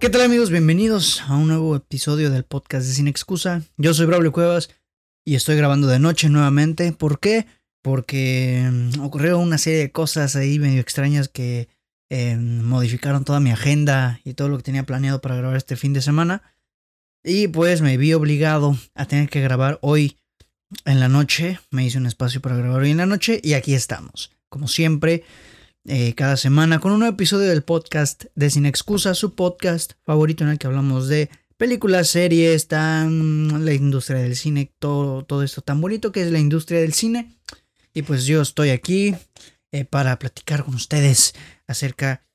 ¿Qué tal amigos? Bienvenidos a un nuevo episodio del podcast de Sin Excusa. Yo soy Braulio Cuevas y estoy grabando de noche nuevamente. ¿Por qué? Porque mm, ocurrió una serie de cosas ahí medio extrañas que eh, modificaron toda mi agenda y todo lo que tenía planeado para grabar este fin de semana. Y pues me vi obligado a tener que grabar hoy en la noche. Me hice un espacio para grabar hoy en la noche y aquí estamos. Como siempre, eh, cada semana con un nuevo episodio del podcast de Sin Excusa, su podcast favorito en el que hablamos de películas, series, tan, la industria del cine, todo, todo esto tan bonito que es la industria del cine. Y pues yo estoy aquí eh, para platicar con ustedes acerca,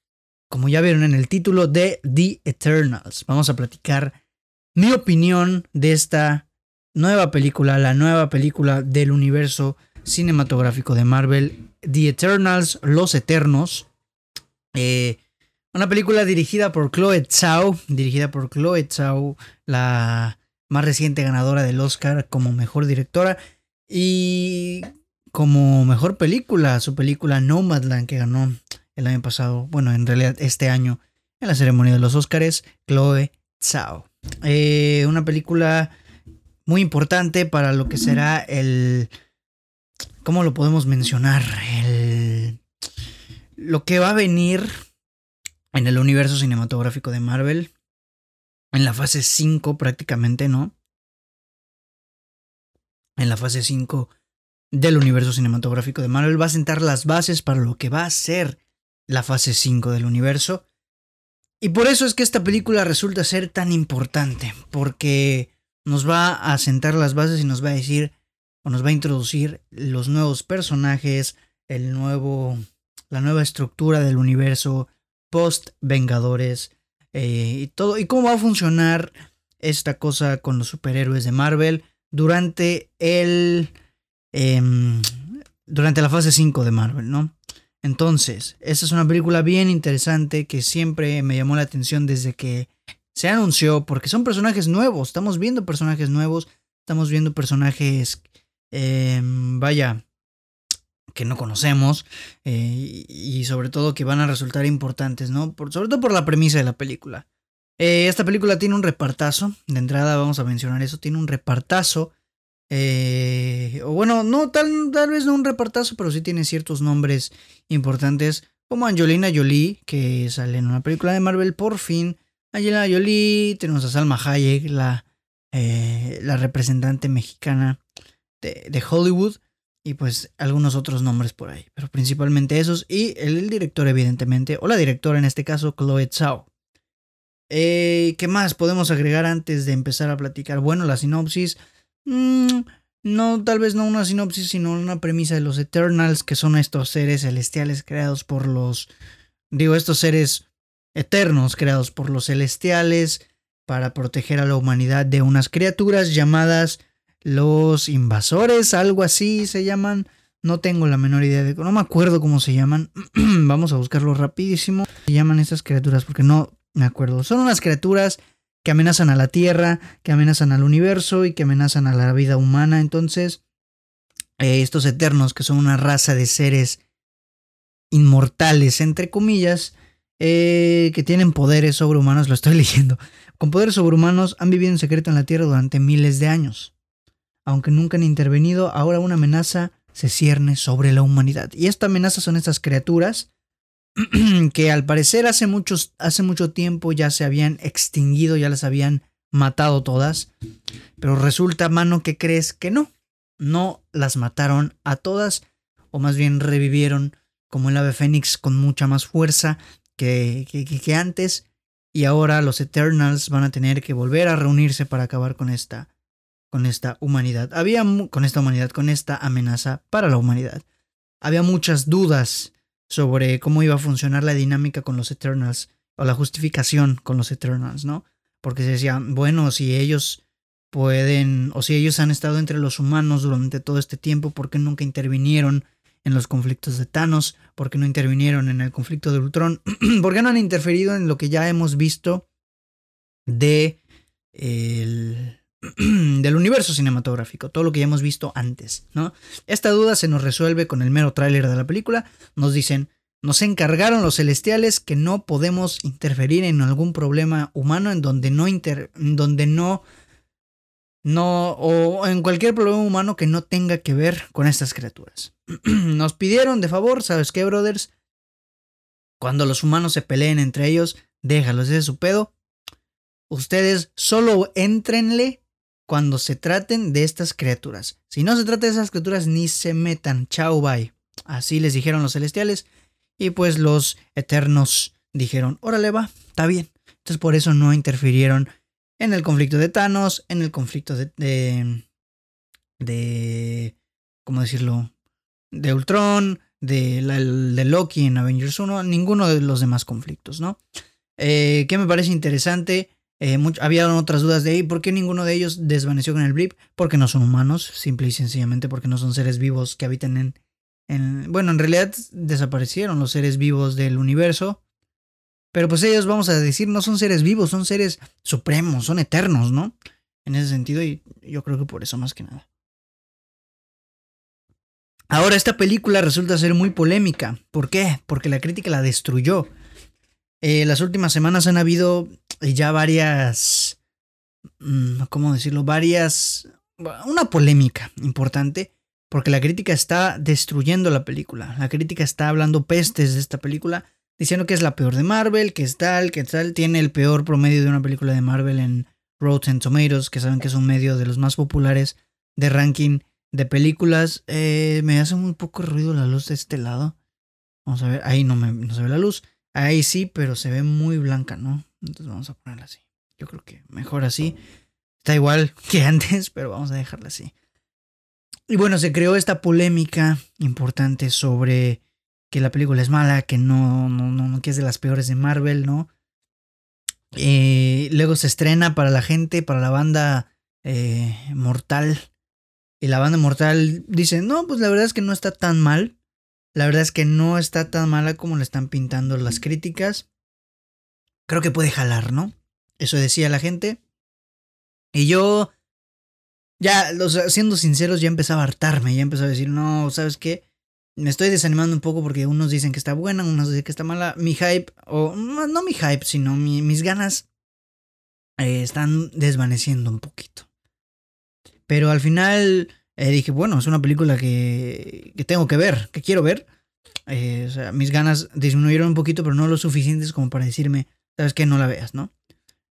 como ya vieron en el título, de The Eternals. Vamos a platicar mi opinión de esta nueva película, la nueva película del universo cinematográfico de Marvel, The Eternals, Los Eternos. Eh, una película dirigida por Chloe Zhao, dirigida por Chloe Zhao, la más reciente ganadora del Oscar como mejor directora y como mejor película, su película Nomadland que ganó el año pasado, bueno, en realidad este año en la ceremonia de los Oscars, Chloe Zhao. Eh, una película muy importante para lo que será el ¿Cómo lo podemos mencionar? El, lo que va a venir en el universo cinematográfico de Marvel. En la fase 5 prácticamente, ¿no? En la fase 5 del universo cinematográfico de Marvel va a sentar las bases para lo que va a ser la fase 5 del universo. Y por eso es que esta película resulta ser tan importante, porque nos va a sentar las bases y nos va a decir o nos va a introducir los nuevos personajes, el nuevo, la nueva estructura del universo post Vengadores eh, y todo y cómo va a funcionar esta cosa con los superhéroes de Marvel durante el em, durante la fase 5 de Marvel, ¿no? Entonces, esta es una película bien interesante que siempre me llamó la atención desde que se anunció, porque son personajes nuevos, estamos viendo personajes nuevos, estamos viendo personajes Em, vaya, que no conocemos eh, y sobre todo que van a resultar importantes, ¿no? Sobre todo por la premisa de la película. Eh, esta película tiene un repartazo, de entrada vamos a mencionar eso, tiene un repartazo. Eh, o bueno, no tal, tal vez no un repartazo, pero sí tiene ciertos nombres importantes, como Angelina Jolie, que sale en una película de Marvel por fin. Angelina Jolie, tenemos a Salma Hayek, la, la representante mexicana de, Hollywood y pues algunos otros nombres por ahí, pero principalmente esos y el, director evidentemente, o la directora en este caso, Chloe Zhao. Eh, ¿Qué más podemos agregar antes de empezar a platicar? Bueno, la sinopsis, mm, no, tal vez no una sinopsis, sino una premisa de los Eternals, que son estos seres celestiales creados por los, digo, estos seres eternos creados por los celestiales para proteger a la humanidad de unas criaturas llamadas los invasores, algo así se llaman. No tengo la menor idea de... No me acuerdo cómo se llaman. Vamos a buscarlo rapidísimo. Se llaman estas criaturas porque no me acuerdo. Son unas criaturas que amenazan a la Tierra, que amenazan al universo y que amenazan a la vida humana. Entonces, eh, estos eternos, que son una raza de seres inmortales, entre comillas, eh, que tienen poderes sobrehumanos, lo estoy leyendo, con poderes sobrehumanos han vivido en secreto en la Tierra durante miles de años aunque nunca han intervenido, ahora una amenaza se cierne sobre la humanidad. Y esta amenaza son estas criaturas que al parecer hace, hace mucho tiempo ya se habían extinguido, ya las habían matado todas. Pero resulta, mano, que crees que no. No las mataron a todas, o más bien revivieron como el ave fénix con mucha más fuerza que, que, que antes. Y ahora los Eternals van a tener que volver a reunirse para acabar con esta con esta humanidad. Había con esta humanidad, con esta amenaza para la humanidad. Había muchas dudas sobre cómo iba a funcionar la dinámica con los Eternals o la justificación con los Eternals, ¿no? Porque se decía, bueno, si ellos pueden o si ellos han estado entre los humanos durante todo este tiempo, ¿por qué nunca intervinieron en los conflictos de Thanos? ¿Por qué no intervinieron en el conflicto de Ultron? ¿Por qué no han interferido en lo que ya hemos visto de el del universo cinematográfico, todo lo que ya hemos visto antes, ¿no? Esta duda se nos resuelve con el mero tráiler de la película. Nos dicen, Nos encargaron los celestiales que no podemos interferir en algún problema humano en donde no inter, donde no no o en cualquier problema humano que no tenga que ver con estas criaturas. Nos pidieron de favor, ¿sabes qué, brothers? Cuando los humanos se peleen entre ellos, déjalos, es su pedo. Ustedes solo entrenle cuando se traten de estas criaturas. Si no se trata de esas criaturas, ni se metan. Chao, bye. Así les dijeron los celestiales. Y pues los eternos dijeron, órale va, está bien. Entonces por eso no interfirieron en el conflicto de Thanos, en el conflicto de... de, de ¿Cómo decirlo? De Ultron, de, Loki en Avengers 1, ninguno de los demás conflictos, ¿no? Eh, ¿Qué me parece interesante? Eh, había otras dudas de ahí, ¿por qué ninguno de ellos desvaneció con el blip? Porque no son humanos, simple y sencillamente porque no son seres vivos que habitan en, en... Bueno, en realidad desaparecieron los seres vivos del universo, pero pues ellos, vamos a decir, no son seres vivos, son seres supremos, son eternos, ¿no? En ese sentido, y yo creo que por eso más que nada. Ahora, esta película resulta ser muy polémica. ¿Por qué? Porque la crítica la destruyó. Eh, las últimas semanas han habido ya varias, mm, ¿cómo decirlo? Varias, una polémica importante, porque la crítica está destruyendo la película. La crítica está hablando pestes de esta película, diciendo que es la peor de Marvel, que es tal, que tal, tiene el peor promedio de una película de Marvel en Rotten Tomatoes, que saben que es un medio de los más populares de ranking de películas. Eh, me hace un poco ruido la luz de este lado. Vamos a ver, ahí no, me, no se ve la luz. Ahí sí, pero se ve muy blanca, ¿no? Entonces vamos a ponerla así. Yo creo que mejor así. Está igual que antes, pero vamos a dejarla así. Y bueno, se creó esta polémica importante sobre que la película es mala, que no, no, no, que es de las peores de Marvel, ¿no? Eh, luego se estrena para la gente, para la banda eh, Mortal. Y la banda Mortal dice, no, pues la verdad es que no está tan mal. La verdad es que no está tan mala como le están pintando las críticas. Creo que puede jalar, ¿no? Eso decía la gente. Y yo, ya, siendo sinceros, ya empezaba a hartarme, ya empezaba a decir, no, ¿sabes qué? Me estoy desanimando un poco porque unos dicen que está buena, unos dicen que está mala. Mi hype, o no, mi hype, sino mis ganas eh, están desvaneciendo un poquito. Pero al final eh, dije, bueno, es una película que, que tengo que ver, que quiero ver. Eh, mis ganas disminuyeron un poquito, pero no lo suficientes como para decirme, sabes que no la veas, ¿no?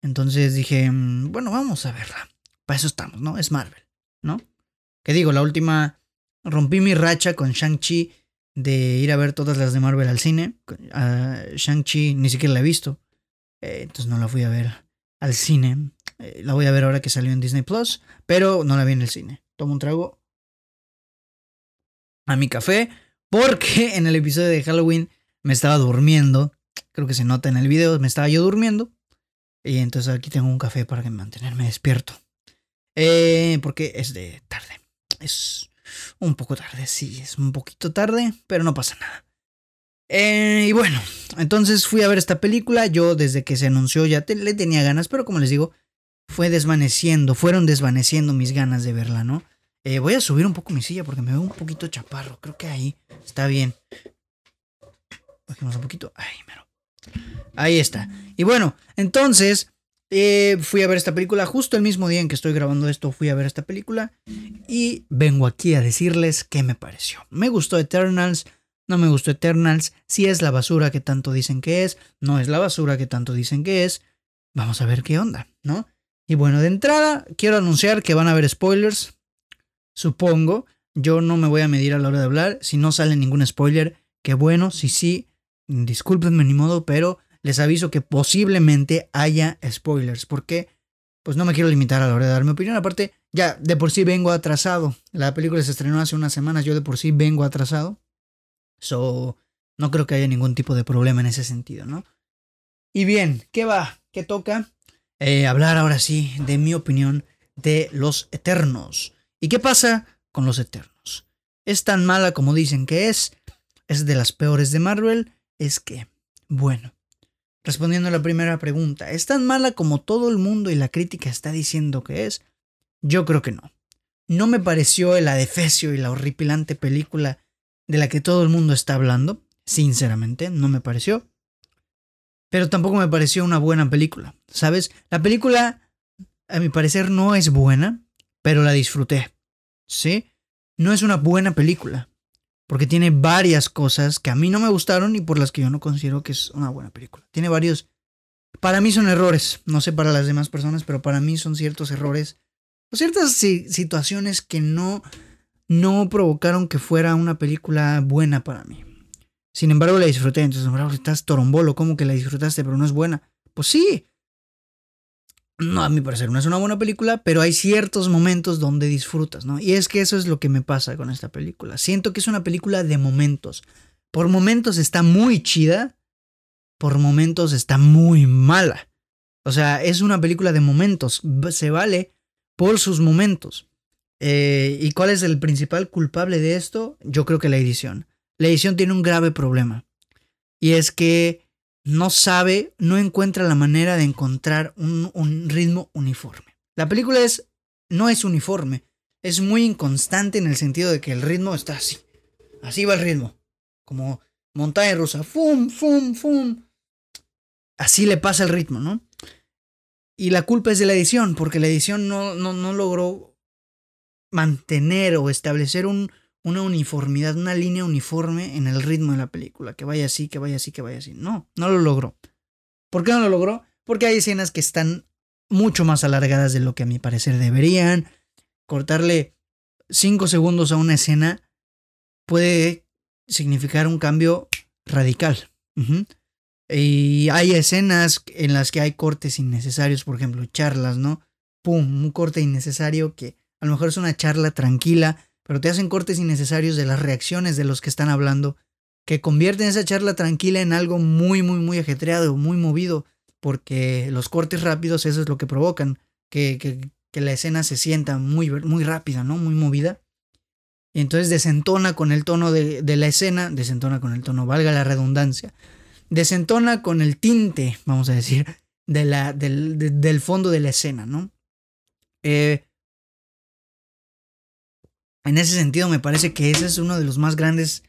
Entonces dije, mm, bueno, vamos a verla. Para eso estamos, ¿no? Es Marvel, ¿no? Que digo, la última, rompí mi racha con Shang-Chi de ir a ver todas las de Marvel al cine. Shang-Chi ni siquiera la he visto. Eh, entonces no la fui a ver al cine. la voy a ver ahora que salió en Disney Plus, pero no la vi en el cine tomo un trago a mi café porque en el episodio de Halloween me estaba durmiendo. Creo que se nota en el video, me estaba yo durmiendo. Y entonces aquí tengo un café para mantenerme despierto. Eh, porque es de tarde. Es un poco tarde, sí, es un poquito tarde, pero no pasa nada. Eh, y bueno, entonces fui a ver esta película. Yo desde que se anunció ya le tenía ganas, pero como les digo, fue desvaneciendo, fueron desvaneciendo mis ganas de verla, ¿no? Eh, voy a subir un poco mi silla porque me veo un poquito chaparro. Creo que ahí está bien. Bajemos un poquito. Ahí. Ahí está. Y bueno, entonces eh, fui a ver esta película justo el mismo día en que estoy grabando esto. Fui a ver esta película y vengo aquí a decirles qué me pareció. Me gustó Eternals. No me gustó Eternals. Si es la basura que tanto dicen que es. No es la basura que tanto dicen que es. Vamos a ver qué onda, ¿no? Y bueno, de entrada quiero anunciar que van a haber spoilers supongo. Yo no me voy a medir a la hora de hablar. Si no sale ningún spoiler, qué bueno. Si sí, discúlpenme ni modo, pero les aviso que posiblemente haya spoilers. Porque, pues no me quiero limitar a la hora de dar mi opinión. Aparte, ya de por sí vengo atrasado. La película se estrenó hace unas semanas. Yo de por sí vengo atrasado. So, no creo que haya ningún tipo de problema en ese sentido, ¿no? Y bien, ¿qué va? ¿Qué toca? Eh, hablar ahora sí de mi opinión de los Eternos. ¿Y qué pasa con los Eternos? ¿Es tan mala como dicen que es? ¿Es de las peores de Marvel? Es que, bueno, respondiendo a la primera pregunta, ¿es tan mala como todo el mundo y la crítica está diciendo que es? Yo creo que no. No me pareció el adefesio y la horripilante película de la que todo el mundo está hablando. sinceramente, no me pareció. Pero tampoco me pareció una buena película, ¿sabes? La película, a mi parecer, no es buena, pero la disfruté, ¿sí? No es una buena película, porque tiene varias cosas que a mí no me gustaron y por las que yo no considero que es una buena película. Tiene varios... Para mí son errores, no sé para las demás personas, pero para mí son ciertos errores o ciertas situaciones que no, no provocaron que fuera una película buena para mí. Sin embargo, la disfruté. Entonces, estás torombolo, ¿cómo que la disfrutaste, pero no es buena? Pues sí. No, a mi parecer no es una buena película, pero hay ciertos momentos donde disfrutas, ¿no? Y es que eso es lo que me pasa con esta película. Siento que es una película de momentos. Por momentos está muy chida, por momentos está muy mala. O sea, es una película de momentos. Se vale por sus momentos. Eh, ¿Y cuál es el principal culpable de esto? Yo creo que la edición. La edición tiene un grave problema. Y es que no sabe, no encuentra la manera de encontrar un, un ritmo uniforme. La película es, no es uniforme. Es muy inconstante en el sentido de que el ritmo está así. Así va el ritmo. Como montaña rusa. Fum, fum, fum. Así le pasa el ritmo, ¿no? Y la culpa es de la edición, porque la edición no, no, no logró mantener o establecer un, una uniformidad, una línea uniforme en el ritmo de la película, que vaya así, que vaya así, que vaya así. No, no lo logró. ¿Por qué no lo logró? Porque hay escenas que están mucho más alargadas de lo que a mi parecer deberían. Cortarle 5 segundos a una escena puede significar un cambio radical. Y hay escenas en las que hay cortes innecesarios, por ejemplo, charlas, ¿no? Pum, un corte innecesario que a lo mejor es una charla tranquila, pero te hacen cortes innecesarios de las reacciones de los que están hablando, que convierten esa charla tranquila en algo muy, muy, muy ajetreado, muy movido, porque los cortes rápidos eso es lo que provocan, que, que, que la escena se sienta muy, muy rápida, ¿no? Muy movida. Y entonces desentona con el tono de, de la escena, desentona con el tono, valga la redundancia, desentona con el tinte, vamos a decir, de la, del, del fondo de la escena, ¿no? Eh, en ese sentido, me parece que ese es uno de los más grandes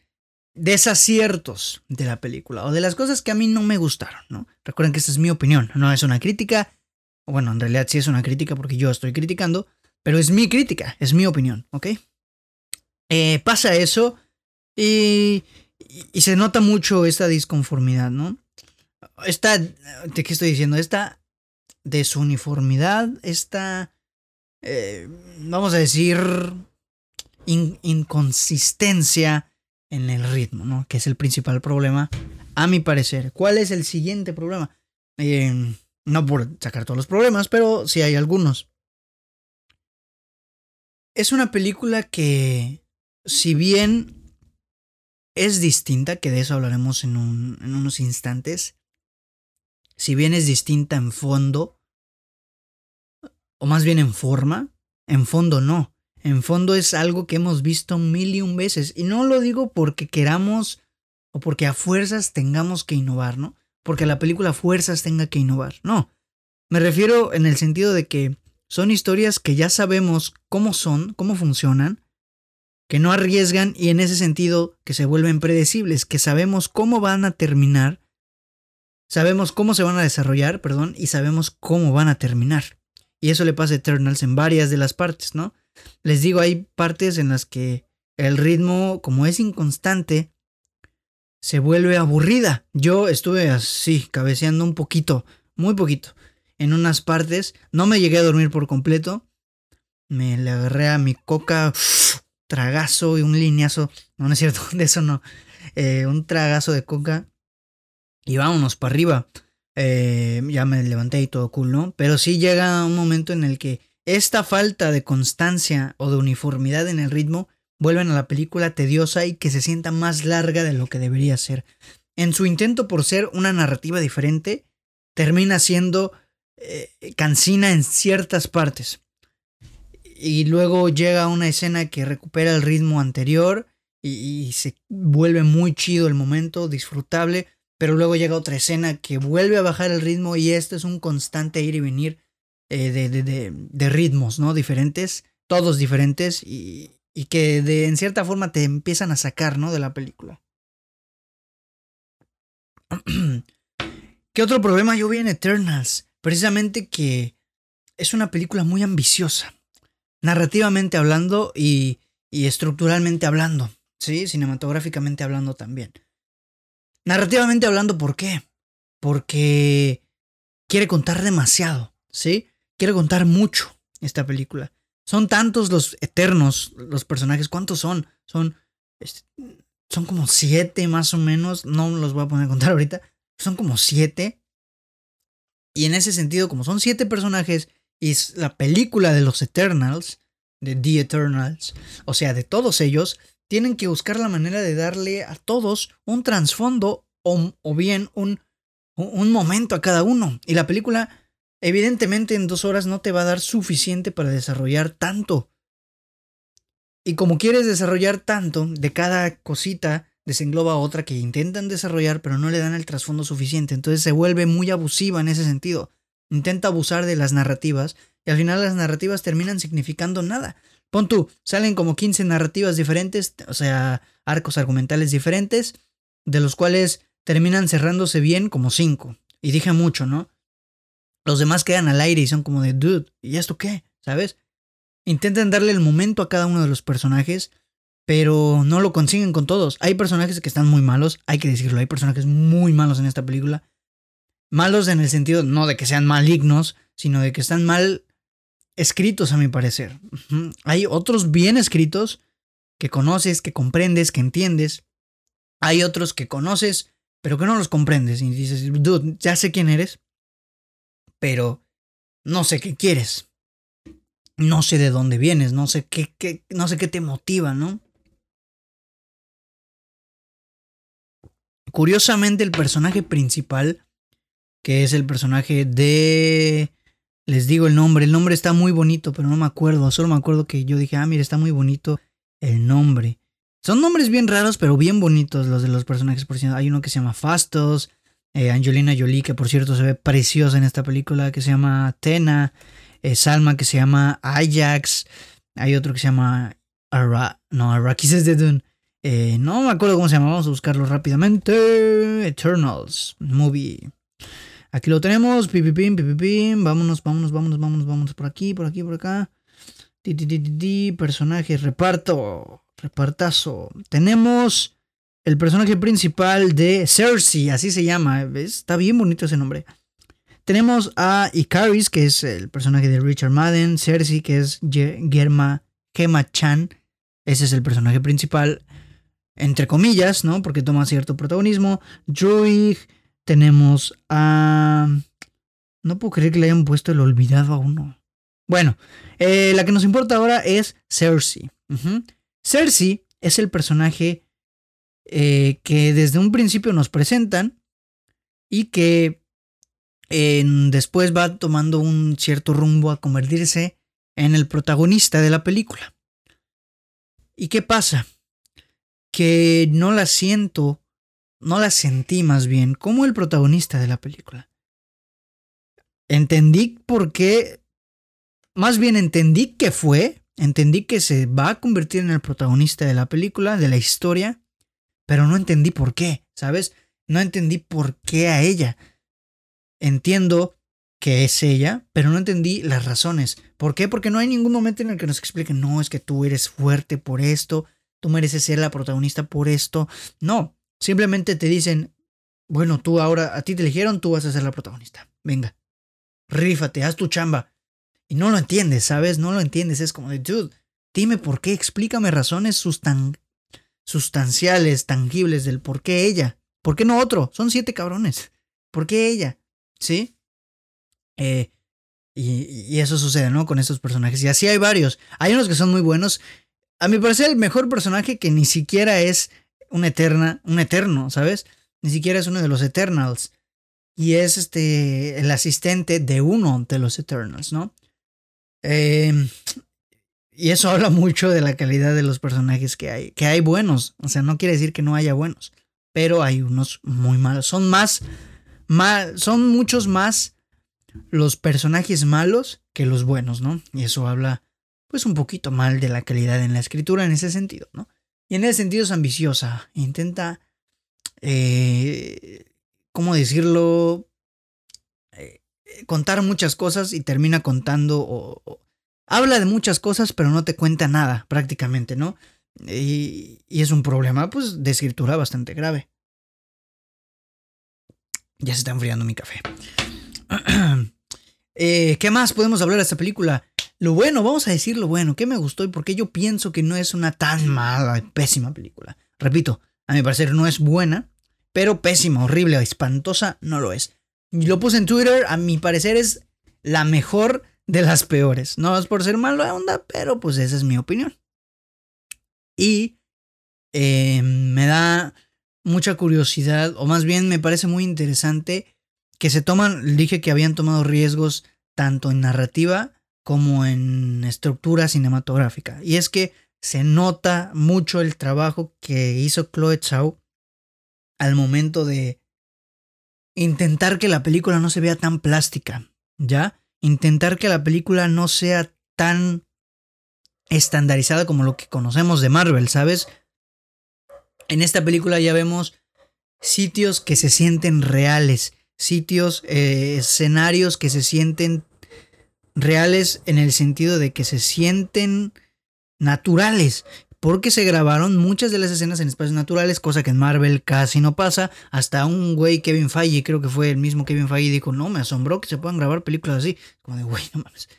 desaciertos de la película, o de las cosas que a mí no me gustaron, ¿no? Recuerden que esta es mi opinión, no es una crítica, bueno, en realidad sí es una crítica porque yo estoy criticando, pero es mi crítica, es mi opinión, ¿ok? Eh, pasa eso y, y se nota mucho esta disconformidad, ¿no? Esta, ¿de qué estoy diciendo? Esta desuniformidad, esta, eh, vamos a decir, inconsistencia en el ritmo, ¿no? Que es el principal problema, a mi parecer. ¿Cuál es el siguiente problema? Eh, no por sacar todos los problemas, pero sí hay algunos. Es una película que, si bien es distinta, que de eso hablaremos en, en unos instantes. Si bien es distinta en fondo, o más bien en forma, en fondo no. En fondo es algo que hemos visto mil y un veces. Y no lo digo porque queramos o porque a fuerzas tengamos que innovar, ¿no? Porque la película a fuerzas tenga que innovar. No. Me refiero en el sentido de que son historias que ya sabemos cómo son, cómo funcionan, que no arriesgan y en ese sentido que se vuelven predecibles, que sabemos cómo van a terminar, sabemos cómo se van a desarrollar, perdón, y sabemos cómo van a terminar. Y eso le pasa a Eternals en varias de las partes, ¿no? Les digo, hay partes en las que el ritmo, como es inconstante, se vuelve aburrida. Yo estuve así, cabeceando un poquito, muy poquito, en unas partes. No me llegué a dormir por completo. Me le agarré a mi coca tragazo y un lineazo. No, es cierto, de eso no. Eh, un tragazo de coca. Y vámonos para arriba. Eh, ya me levanté y todo cool, ¿no? Pero sí llega un momento en el que esta falta de constancia o de uniformidad en el ritmo vuelven a la película tediosa y que se sienta más larga de lo que debería ser. En su intento por ser una narrativa diferente, termina siendo eh, cansina en ciertas partes y luego llega una escena que recupera el ritmo anterior y, se vuelve muy chido el momento, disfrutable, pero luego llega otra escena que vuelve a bajar el ritmo y esto es un constante ir y venir eh, de, de, de, ritmos, ¿no? Diferentes, todos diferentes y, y que de, en cierta forma te empiezan a sacar, ¿no? De la película. ¿Qué otro problema yo vi en Eternals? Precisamente que es una película muy ambiciosa, narrativamente hablando y, y estructuralmente hablando, ¿sí? Cinematográficamente hablando también. Narrativamente hablando, ¿por qué? Porque quiere contar demasiado, ¿sí? Quiere contar mucho esta película. Son tantos los eternos, los personajes. ¿Cuántos son? Son, son como siete más o menos. No los voy a poner a contar ahorita. Son como siete. Y en ese sentido, como son siete personajes y la película de los Eternals, de The Eternals, o sea, de todos ellos, tienen que buscar la manera de darle a todos un trasfondo o, o bien un, un momento a cada uno. Y la película Evidentemente en dos horas no te va a dar suficiente para desarrollar tanto. Y como quieres desarrollar tanto, de cada cosita desengloba otra que intentan desarrollar pero no le dan el trasfondo suficiente. Entonces se vuelve muy abusiva en ese sentido. Intenta abusar de las narrativas y al final las narrativas terminan significando nada. Pon tú, salen como 15 narrativas diferentes, o sea, arcos argumentales diferentes, de los cuales terminan cerrándose bien como 5. Y dije mucho, ¿no? Los demás quedan al aire y son como de, dude, ¿y esto qué? ¿Sabes? Intentan darle el momento a cada uno de los personajes, pero no lo consiguen con todos. Hay personajes que están muy malos, hay que decirlo, hay personajes muy malos en esta película. Malos en el sentido no de que sean malignos, sino de que están mal escritos a mi parecer. Hay otros bien escritos que conoces, que comprendes, que entiendes. Hay otros que conoces, pero que no los comprendes y dices, dude, ya sé quién eres, pero no sé qué quieres. No sé de dónde vienes, no sé qué, qué, no sé qué te motiva, ¿no? Curiosamente, el personaje principal, que es el personaje de. Les digo el nombre, el nombre está muy bonito, pero no me acuerdo. Solo me acuerdo que yo dije, ah, mira, está muy bonito el nombre. Son nombres bien raros, pero bien bonitos los de los personajes. Por Hay uno que se llama Fastos, eh, Angelina Jolie, que por cierto se ve preciosa en esta película, que se llama Tena, eh, Salma, que se llama Ajax, hay otro que se llama Ara no, Arrakis es de Dune. Eh, no me acuerdo cómo se llama, vamos a buscarlo rápidamente. Eternals, movie. Aquí lo tenemos, pipipim, pipipim, vámonos, vámonos, vámonos, vámonos, vámonos por aquí, por aquí, por acá. Personaje, reparto, repartazo. Tenemos el personaje principal de Cersei, así se llama, está bien bonito ese nombre. Tenemos a Icaris, que es el personaje de Richard Madden, Cersei, que es Germa Gemma Chan, ese es el personaje principal, entre comillas, ¿no? Porque toma cierto protagonismo. Druid, tenemos a... No puedo creer que le hayan puesto el olvidado a uno. Bueno, eh, la que nos importa ahora es Cersei. Cersei es el personaje eh, que desde un principio nos presentan y que después va tomando un cierto rumbo a convertirse en el protagonista de la película. ¿Y qué pasa? Que no la siento, no la sentí más bien como el protagonista de la película. Entendí por qué, más bien entendí que fue, entendí que se va a convertir en el protagonista de la película, de la historia, pero no entendí por qué, ¿sabes? No entendí por qué a ella. Entiendo que es ella, pero no entendí las razones. ¿Por qué? Porque no hay ningún momento en el que nos expliquen, no, es que tú eres fuerte por esto, tú mereces ser la protagonista por esto. No, simplemente te dicen, bueno, tú ahora, a ti te eligieron, tú vas a ser la protagonista. Venga, rífate, haz tu chamba. Y no lo entiendes, ¿sabes? No lo entiendes. Es como de, dude, dime por qué, explícame razones sustan sustanciales, tangibles del por qué ella. ¿Por qué no otro? Son siete cabrones. ¿Por qué ella? ¿Sí? Eh, y, eso sucede, ¿no? Con estos personajes. Y así hay varios. Hay unos que son muy buenos. A mi parecer, el mejor personaje que ni siquiera es un eterna, un eterno, ¿sabes? Ni siquiera es uno de los Eternals. Y es este el asistente de uno de los Eternals, ¿no? Eh, y eso habla mucho de la calidad de los personajes que hay. Que hay buenos. O sea, no quiere decir que no haya buenos. Pero hay unos muy malos. Son más. son muchos más los personajes malos que los buenos, ¿no? Y eso habla, pues, un poquito mal de la calidad en la escritura en ese sentido, ¿no? Y en ese sentido es ambiciosa. Intenta. Eh, ¿cómo decirlo? Eh, contar muchas cosas y termina contando habla de muchas cosas pero no te cuenta nada prácticamente, ¿no? Y, y es un problema pues de escritura bastante grave. Ya se está enfriando mi café. Eh, ¿Qué más podemos hablar de esta película? Lo bueno, vamos a decir lo bueno, ¿qué me gustó y por qué yo pienso que no es una tan mala, pésima película? Repito, a mi parecer no es buena, pero pésima, horrible, espantosa, no lo es. Lo puse en Twitter, a mi parecer es la mejor de las peores. No es por ser malo onda, pero pues esa es mi opinión. Y eh, me da mucha curiosidad, o más bien me parece muy interesante que se toman, dije que habían tomado riesgos tanto en narrativa como en estructura cinematográfica. Y es que se nota mucho el trabajo que hizo Chloe Zhao al momento de intentar que la película no se vea tan plástica, ¿ya? Intentar que la película no sea tan estandarizada como lo que conocemos de Marvel, ¿sabes? En esta película ya vemos sitios que se sienten reales, sitios, eh, escenarios que se sienten reales en el sentido de que se sienten naturales. Porque se grabaron muchas de las escenas en espacios naturales, cosa que en Marvel casi no pasa. Hasta un güey, Kevin Feige, creo que fue el mismo Kevin Feige, dijo, no, me asombró que se puedan grabar películas así. Como de, güey, no mames.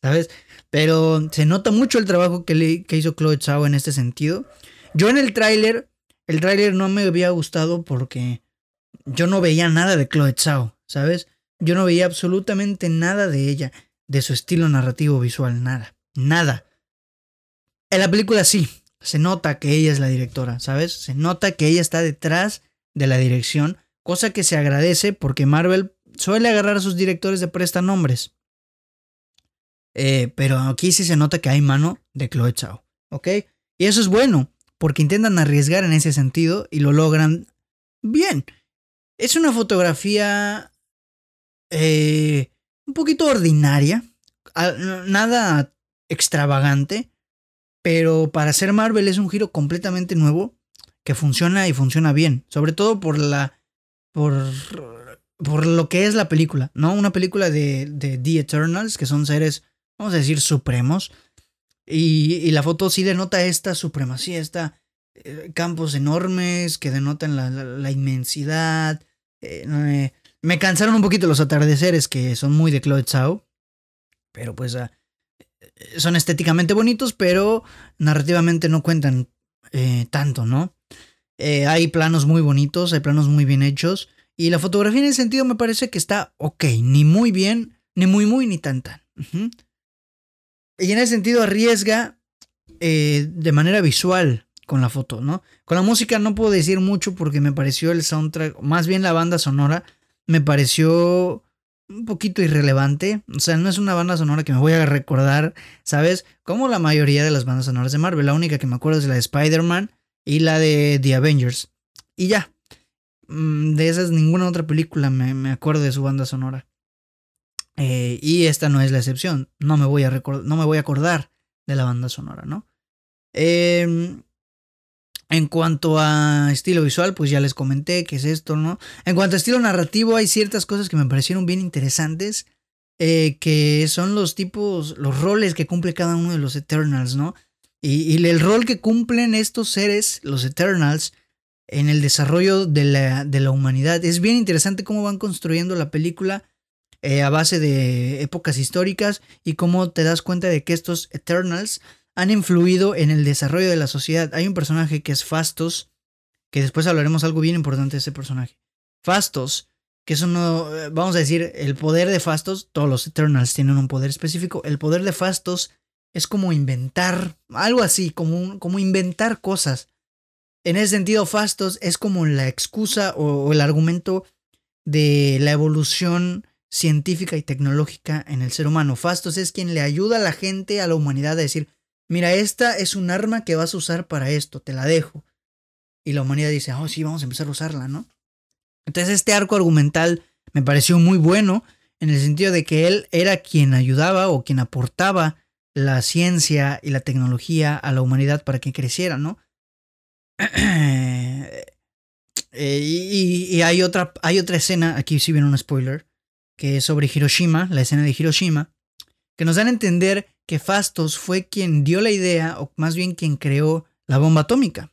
¿Sabes? Pero se nota mucho el trabajo que, le, hizo Chloe Zhao en este sentido. Yo en el tráiler, el tráiler no me había gustado porque yo no veía nada de Chloe Zhao, ¿sabes? Yo no veía absolutamente nada de ella, de su estilo narrativo visual, nada, nada. En la película sí, se nota que ella es la directora, ¿sabes? Se nota que ella está detrás de la dirección, cosa que se agradece porque Marvel suele agarrar a sus directores de prestanombres. Eh, pero aquí sí se nota que hay mano de Chloe Zhao, ¿ok? Y eso es bueno, porque intentan arriesgar en ese sentido y lo logran bien. Es una fotografía eh, un poquito ordinaria, nada extravagante, pero para ser Marvel es un giro completamente nuevo que funciona y funciona bien, sobre todo por la por por lo que es la película, ¿no? Una película de, de The Eternals, que son seres, vamos a decir, supremos. Y, y la foto sí denota esta supremacía, esta eh, campos enormes que denotan la, inmensidad. Eh, me cansaron un poquito los atardeceres que son muy de Chloe Zhao. Pero pues ah, eh, son estéticamente bonitos, pero narrativamente no cuentan tanto, ¿no? hay planos muy bonitos, hay planos muy bien hechos. Y la fotografía en ese sentido me parece que está ok, ni muy bien, ni muy muy, ni tan tan. Y en ese sentido arriesga de manera visual con la foto, ¿no? Con la música no puedo decir mucho porque me pareció el soundtrack, más bien la banda sonora, me pareció un poquito irrelevante. O sea, no es una banda sonora que me voy a recordar, ¿sabes? Como la mayoría de las bandas sonoras de Marvel. La única que me acuerdo es la de Spider-Man y la de The Avengers. Y ya. Mm, de esas, ninguna otra película me, acuerdo de su banda sonora. Eh, y esta no es la excepción. No me voy a no me voy a acordar de la banda sonora, ¿no? Eh, en cuanto a estilo visual, pues ya les comenté qué es esto, ¿no? En cuanto a estilo narrativo, hay ciertas cosas que me parecieron bien interesantes, eh, que son los tipos, los roles que cumple cada uno de los Eternals, ¿no? Y, el rol que cumplen estos seres, los Eternals, en el desarrollo de la, de la humanidad. Es bien interesante cómo van construyendo la película eh, a base de épocas históricas y cómo te das cuenta de que estos Eternals han influido en el desarrollo de la sociedad. Hay un personaje que es Fastos, que después hablaremos algo bien importante de ese personaje. Fastos, que es uno, vamos a decir, el poder de Fastos, todos los Eternals tienen un poder específico, el poder de Fastos es como inventar, algo así, como, como inventar cosas. En ese sentido, Fastos es como la excusa o el argumento de la evolución científica y tecnológica en el ser humano. Fastos es quien le ayuda a la gente, a la humanidad a decir, mira, esta es un arma que vas a usar para esto, te la dejo. Y la humanidad dice, oh, sí, vamos a empezar a usarla, ¿no? Entonces este arco argumental me pareció muy bueno en el sentido de que él era quien ayudaba o quien aportaba la ciencia y la tecnología a la humanidad para que creciera, ¿no? Eh, y, hay, otra, hay otra escena, aquí sí viene un spoiler, que es sobre Hiroshima, la escena de Hiroshima, que nos dan a entender que Fastos fue quien dio la idea, o más bien quien creó la bomba atómica.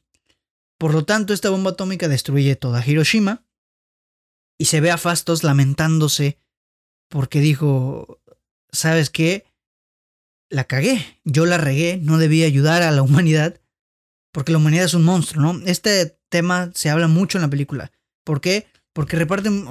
Por lo tanto, esta bomba atómica destruye toda Hiroshima y se ve a Fastos lamentándose porque dijo, ¿sabes qué? La cagué, yo la regué, no debía ayudar a la humanidad porque la humanidad es un monstruo, ¿no? Este tema se habla mucho en la película. ¿Por qué? Porque reparten,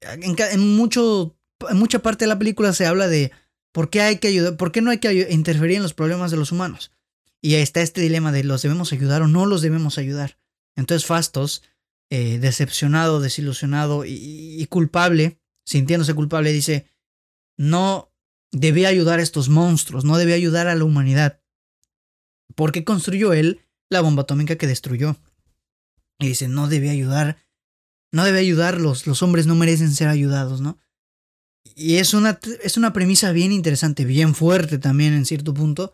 en, mucho, en mucha parte de la película se habla de por qué hay que ayudar, por qué no hay que interferir en los problemas de los humanos. Y ahí está este dilema de los debemos ayudar o no los debemos ayudar. Entonces Fastos, eh, decepcionado, desilusionado y, culpable, sintiéndose culpable, dice, no debía ayudar a estos monstruos, no debía ayudar a la humanidad. Porque construyó él la bomba atómica que destruyó. Y dice, no debía ayudar, no debe ayudarlos, los hombres no merecen ser ayudados, ¿no? Y es una, es una premisa bien interesante, bien fuerte también en cierto punto,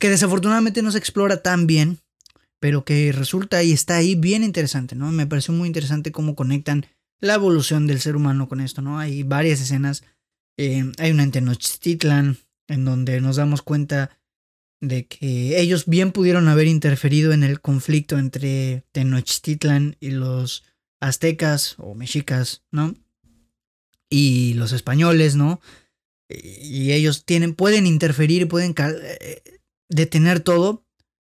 que desafortunadamente no se explora tan bien, pero que resulta y está ahí bien interesante, ¿no? Me pareció muy interesante cómo conectan la evolución del ser humano con esto, ¿no? Hay varias escenas, eh, hay una en Tenochtitlan, en donde nos damos cuenta de que ellos bien pudieron haber interferido en el conflicto entre Tenochtitlan y los aztecas o mexicas, ¿no? Y los españoles, ¿no? Y ellos tienen, pueden interferir, pueden eh, detener todo,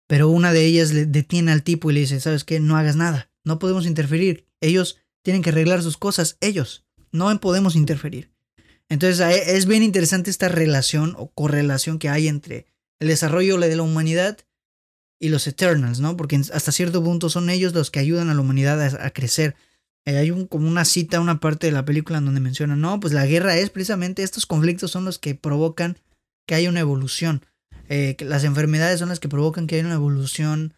pero una de ellas le detiene al tipo y le dice, ¿sabes qué? No hagas nada, no podemos interferir. Ellos tienen que arreglar sus cosas, ellos, no podemos interferir. Entonces es bien interesante esta relación o correlación que hay entre el desarrollo de la humanidad y los Eternals, ¿no? Porque hasta cierto punto son ellos los que ayudan a la humanidad a, crecer. Eh, hay un, como una cita, una parte de la película en donde mencionan, no, pues la guerra es precisamente, estos conflictos son los que provocan que haya una evolución. Eh, las enfermedades son las que provocan que haya una evolución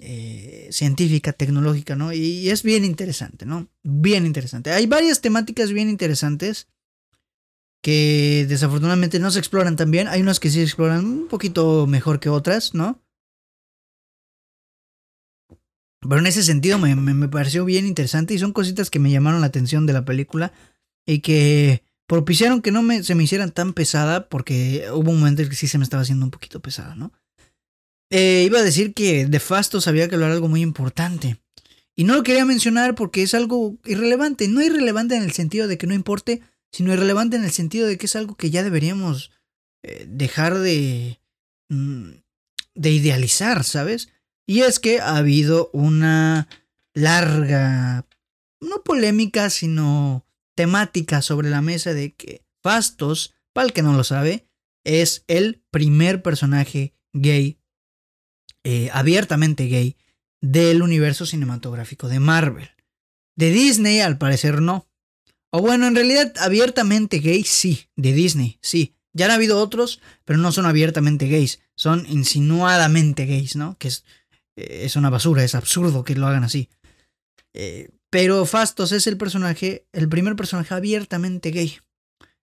eh, científica, tecnológica, ¿no? Y, es bien interesante, ¿no? Bien interesante. Hay varias temáticas bien interesantes que desafortunadamente no se exploran tan bien. Hay unas que sí se exploran un poquito mejor que otras, ¿no? Pero en ese sentido me, me, pareció bien interesante y son cositas que me llamaron la atención de la película y que propiciaron que no me, se me hicieran tan pesada porque hubo un momento en que sí se me estaba haciendo un poquito pesada, ¿no? Eh, iba a decir que de Fastos había que hablar algo muy importante. Y no lo quería mencionar porque es algo irrelevante. No irrelevante en el sentido de que no importe, sino irrelevante en el sentido de que es algo que ya deberíamos eh, dejar de, mm, de idealizar, ¿sabes? Y es que ha habido una larga, no polémica, sino temática sobre la mesa de que Fastos, para el que no lo sabe, es el primer personaje gay, eh, abiertamente gay, del universo cinematográfico de Marvel. De Disney, al parecer, no. O bueno, en realidad, abiertamente gay, sí. De Disney, sí. Ya han habido otros, pero no son abiertamente gays. Son insinuadamente gays, ¿no? Que es, es una basura, es absurdo que lo hagan así. Eh, pero Fastos es el personaje, el primer personaje abiertamente gay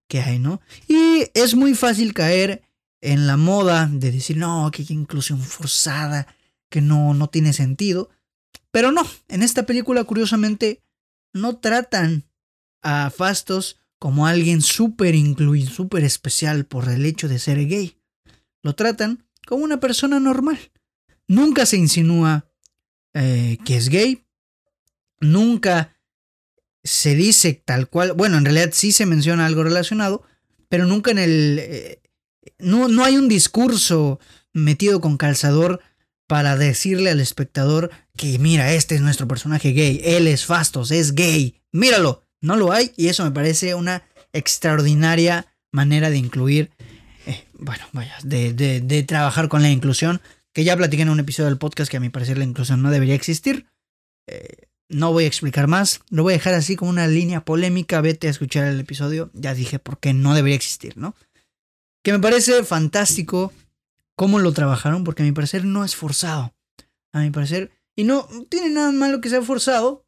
que hay, ¿no? Y es muy fácil caer en la moda de decir, no, que inclusión forzada, que no, no tiene sentido. Pero no, en esta película curiosamente no tratan a Fastos como alguien súper incluido, súper especial por el hecho de ser gay. Lo tratan como una persona normal. Nunca se insinúa eh, que es gay, nunca se dice tal cual, bueno, en realidad sí se menciona algo relacionado, pero nunca en el... Eh, no, no hay un discurso metido con calzador para decirle al espectador que mira, este es nuestro personaje gay, él es Fastos, es gay, míralo, no lo hay y eso me parece una extraordinaria manera de incluir, eh, bueno, vaya, de, de, de, trabajar con la inclusión, que ya platiqué en un episodio del podcast que a mi parecer la inclusión no debería existir. Eh, no voy a explicar más, lo voy a dejar así como una línea polémica, vete a escuchar el episodio, ya dije por qué no debería existir, ¿no? Que me parece fantástico cómo lo trabajaron, porque a mi parecer no es forzado, a mi parecer, y no tiene nada malo que sea forzado,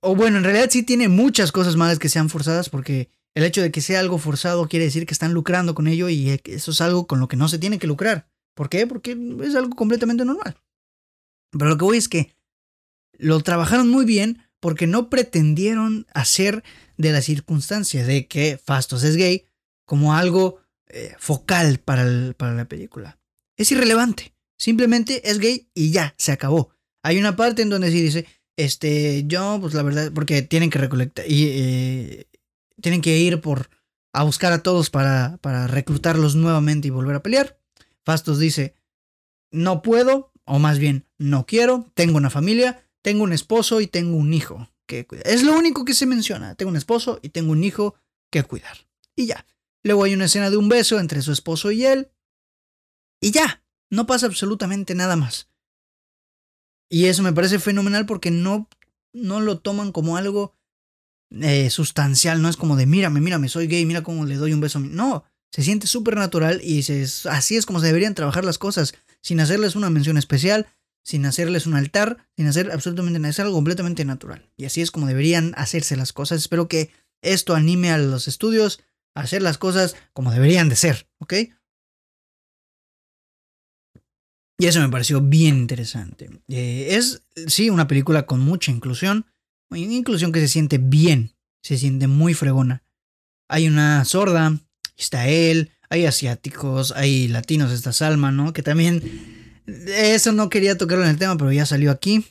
o bueno, en realidad sí tiene muchas cosas malas que sean forzadas, porque el hecho de que sea algo forzado quiere decir que están lucrando con ello y eso es algo con lo que no se tiene que lucrar. ¿Por qué? Porque es algo completamente normal. Pero lo que voy es que lo trabajaron muy bien porque no pretendieron hacer de la circunstancia de que Fastos es gay como algo eh, focal para, la película. Es irrelevante. Simplemente es gay y ya, se acabó. Hay una parte en donde sí dice, este, yo, pues la verdad, porque tienen que recolectar y eh, tienen que ir por a buscar a todos para, para reclutarlos nuevamente y volver a pelear. Fastos dice, no puedo, o más bien, no quiero, tengo una familia, tengo un esposo y tengo un hijo que cuidar. Es lo único que se menciona, tengo un esposo y tengo un hijo que cuidar. Y ya. Luego hay una escena de un beso entre su esposo y él. Y ya, no pasa absolutamente nada más. Y eso me parece fenomenal porque no, no lo toman como algo eh, sustancial, no es como de mírame, mírame, soy gay, mira cómo le doy un beso. No, se siente súper natural y así es como se deberían trabajar las cosas, sin hacerles una mención especial, sin hacerles un altar, sin hacer absolutamente nada, es algo completamente natural. Y así es como deberían hacerse las cosas. Espero que esto anime a los estudios a hacer las cosas como deberían de ser, ¿ok? Y eso me pareció bien interesante. Eh, es, sí, una película con mucha inclusión. Una inclusión que se siente bien. Se siente muy fregona. Hay una sorda, está él, hay asiáticos, hay latinos, está Salma, ¿no? Que también... Eso no quería tocarlo en el tema, pero ya salió aquí.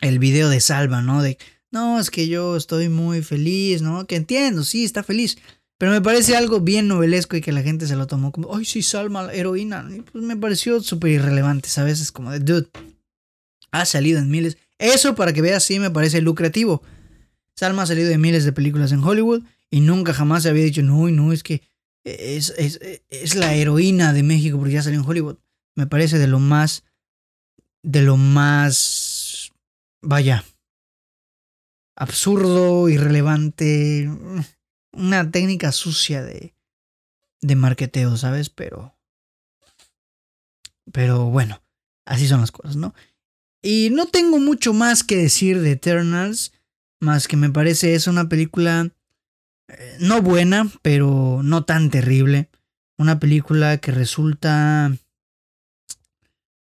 El video de Salma, ¿no? De, no, es que yo estoy muy feliz, ¿no? Que entiendo, sí, está feliz. Pero me parece algo bien novelesco y que la gente se lo tomó como, ay, sí, Salma, heroína. Y pues me pareció súper irrelevante, ¿sabes? Es como de, dude, ha salido en miles. Eso, para que veas, sí me parece lucrativo. Salma ha salido en miles de películas en Hollywood y nunca jamás se había dicho, no, no, es que es, es, es la heroína de México porque ya salió en Hollywood. Me parece de lo más, de lo más, vaya, absurdo, irrelevante una técnica sucia de, de marketeo, ¿sabes? Pero, pero bueno, así son las cosas, ¿no? Y no tengo mucho más que decir de Eternals, más que me parece es una película no buena, pero no tan terrible. Una película que resulta,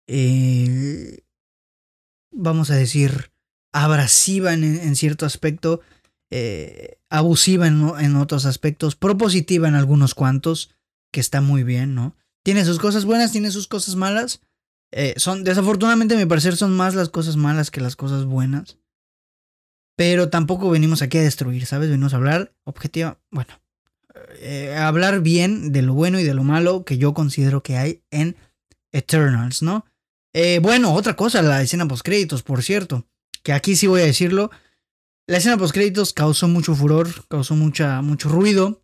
eh, vamos a decir, abrasiva en, en cierto aspecto eh, abusiva en, otros aspectos, propositiva en algunos cuantos, que está muy bien, ¿no? Tiene sus cosas buenas, tiene sus cosas malas. Eh, son, desafortunadamente, a mi parecer, son más las cosas malas que las cosas buenas. Pero tampoco venimos aquí a destruir, ¿sabes? Venimos a hablar objetiva, bueno, eh, hablar bien de lo bueno y de lo malo que yo considero que hay en Eternals, ¿no? bueno, otra cosa, la escena post créditos, por cierto, que aquí sí voy a decirlo, la escena post créditos causó mucho furor, causó mucha, mucho ruido.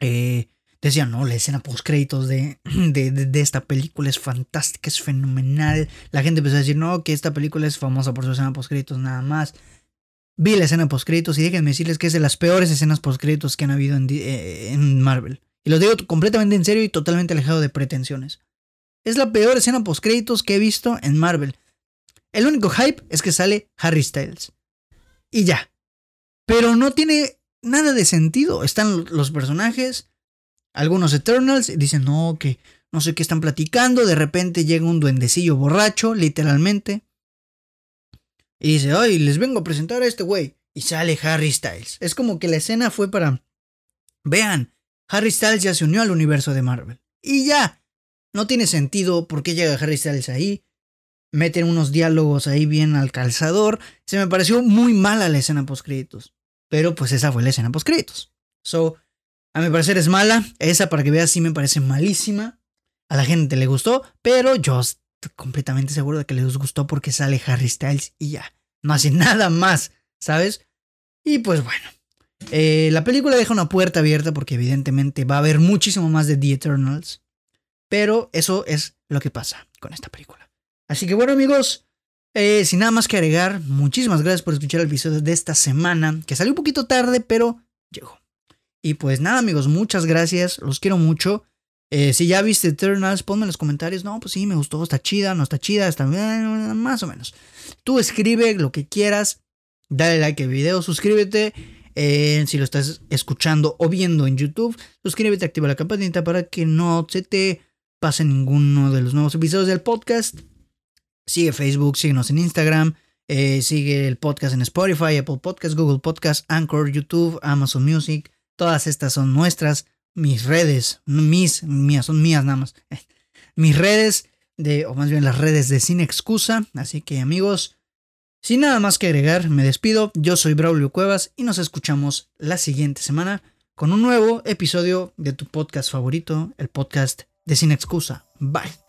Eh, decían, no, la escena post créditos de, de, esta película es fantástica, es fenomenal. La gente empezó a decir, no, que esta película es famosa por su escena post créditos nada más. Vi la escena post créditos y déjenme decirles que es de las peores escenas post créditos que han habido en, eh, en Marvel. Y lo digo completamente en serio y totalmente alejado de pretensiones. Es la peor escena post créditos que he visto en Marvel. El único hype es que sale Harry Styles y ya. Pero no tiene nada de sentido. Están los personajes, algunos Eternals, dicen, no, que no sé qué están platicando. De repente llega un duendecillo borracho, literalmente. Y dice, ay, les vengo a presentar a este güey. Y sale Harry Styles. Es como que la escena fue para... Vean, Harry Styles ya se unió al universo de Marvel. Y ya. No tiene sentido por qué llega Harry Styles ahí meten unos diálogos ahí bien al calzador. Se me pareció muy mala la escena post créditos. Pero pues esa fue la escena post créditos. So, a mi parecer es mala. Esa para que veas sí me parece malísima. A la gente le gustó, pero yo completamente seguro de que les gustó porque sale Harry Styles y ya. No hace nada más, ¿sabes? Y pues bueno. Eh, la película deja una puerta abierta porque evidentemente va a haber muchísimo más de The Eternals. Pero eso es lo que pasa con esta película. Así que bueno amigos, eh, sin nada más que agregar, muchísimas gracias por escuchar el episodio de esta semana, que salió un poquito tarde, pero llegó. Y pues nada amigos, muchas gracias, los quiero mucho. Eh, si ya viste Eternals, ponme en los comentarios, no, pues sí, me gustó, está chida, no está chida, está más o menos. Tú escribe lo que quieras, dale like al video, suscríbete. Eh, si lo estás escuchando o viendo en YouTube, suscríbete, activa la campanita para que no se te pase ninguno de los nuevos episodios del podcast. Sigue Facebook, síguenos en Instagram. Eh, sigue el podcast en Spotify, Apple Podcast, Google Podcast, Anchor, YouTube, Amazon Music. Todas estas son nuestras, mis redes, mis, mías, son mías nada más. Mis redes de, o más bien las redes de Sin Excusa. Así que amigos, sin nada más que agregar, me despido. Yo soy Braulio Cuevas y nos escuchamos la siguiente semana con un nuevo episodio de tu podcast favorito, el podcast de Sin Excusa. Bye.